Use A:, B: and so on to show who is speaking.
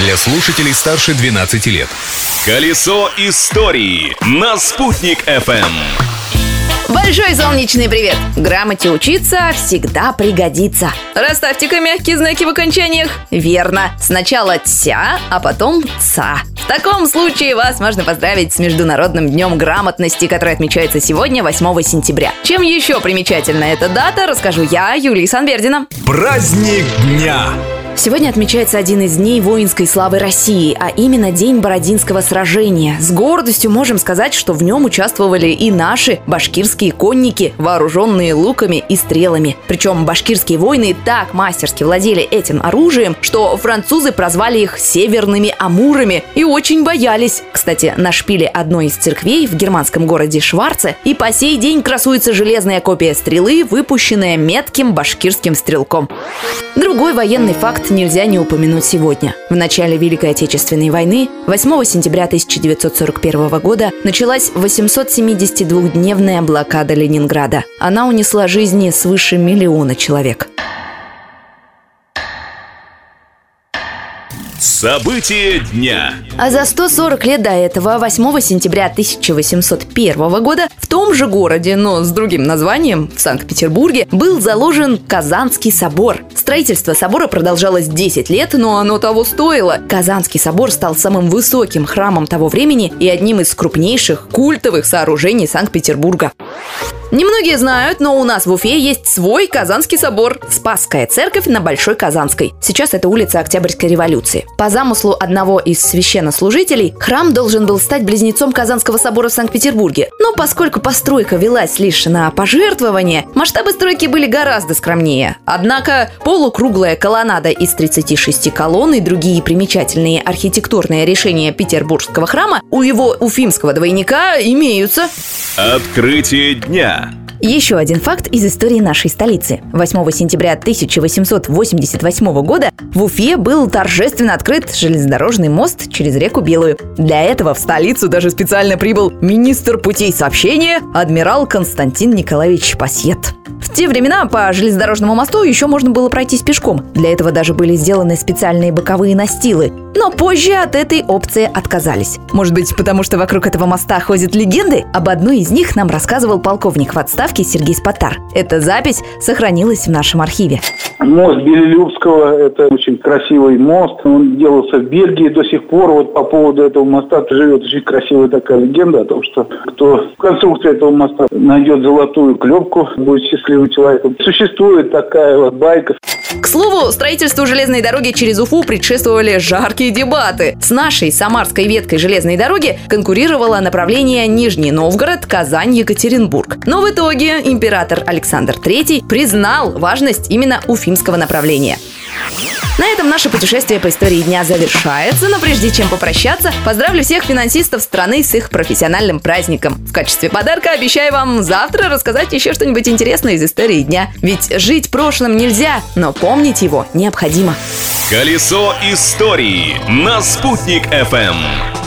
A: для слушателей старше 12 лет.
B: Колесо истории на «Спутник FM.
C: Большой солнечный привет! Грамоте учиться всегда пригодится. Расставьте-ка мягкие знаки в окончаниях. Верно. Сначала «тся», а потом «ца». В таком случае вас можно поздравить с Международным днем грамотности, который отмечается сегодня, 8 сентября. Чем еще примечательна эта дата, расскажу я, Юлия Санбердина.
A: Праздник дня!
C: Сегодня отмечается один из дней воинской славы России, а именно День Бородинского сражения. С гордостью можем сказать, что в нем участвовали и наши башкирские конники, вооруженные луками и стрелами. Причем башкирские воины так мастерски владели этим оружием, что французы прозвали их «северными амурами» и очень боялись. Кстати, на шпиле одной из церквей в германском городе Шварце и по сей день красуется железная копия стрелы, выпущенная метким башкирским стрелком. Другой военный факт нельзя не упомянуть сегодня. В начале Великой Отечественной войны, 8 сентября 1941 года, началась 872-дневная блокада Ленинграда. Она унесла жизни свыше миллиона человек.
B: События дня.
C: А за 140 лет до этого, 8 сентября 1801 года, в том же городе, но с другим названием, в Санкт-Петербурге, был заложен Казанский собор. Строительство собора продолжалось 10 лет, но оно того стоило. Казанский собор стал самым высоким храмом того времени и одним из крупнейших культовых сооружений Санкт-Петербурга. Немногие знают, но у нас в Уфе есть свой Казанский собор – Спасская церковь на Большой Казанской. Сейчас это улица Октябрьской революции. По замыслу одного из священнослужителей, храм должен был стать близнецом Казанского собора в Санкт-Петербурге. Но поскольку постройка велась лишь на пожертвование, масштабы стройки были гораздо скромнее. Однако полукруглая колоннада из 36 колонн и другие примечательные архитектурные решения петербургского храма у его уфимского двойника имеются.
B: Открытие дня.
C: Música Еще один факт из истории нашей столицы. 8 сентября 1888 года в Уфе был торжественно открыт железнодорожный мост через реку Белую. Для этого в столицу даже специально прибыл министр путей сообщения адмирал Константин Николаевич Пасьет. В те времена по железнодорожному мосту еще можно было пройтись пешком. Для этого даже были сделаны специальные боковые настилы. Но позже от этой опции отказались. Может быть, потому что вокруг этого моста ходят легенды? Об одной из них нам рассказывал полковник в отставке Сергей Спатар. Эта запись сохранилась в нашем архиве.
D: Мост Белелюбского – это очень красивый мост. Он делался в Бельгии до сих пор. Вот по поводу этого моста живет очень красивая такая легенда о том, что кто в конструкции этого моста найдет золотую клепку, будет счастливым человеком. Существует такая вот байка.
C: К слову, строительству железной дороги через Уфу предшествовали жаркие дебаты. С нашей самарской веткой железной дороги конкурировало направление Нижний Новгород, Казань, Екатеринбург. Но в итоге император Александр III признал важность именно уфимского направления. На этом наше путешествие по истории дня завершается, но прежде чем попрощаться, поздравлю всех финансистов страны с их профессиональным праздником. В качестве подарка обещаю вам завтра рассказать еще что-нибудь интересное из истории дня. Ведь жить прошлым нельзя, но помнить его необходимо.
B: Колесо истории на «Спутник FM.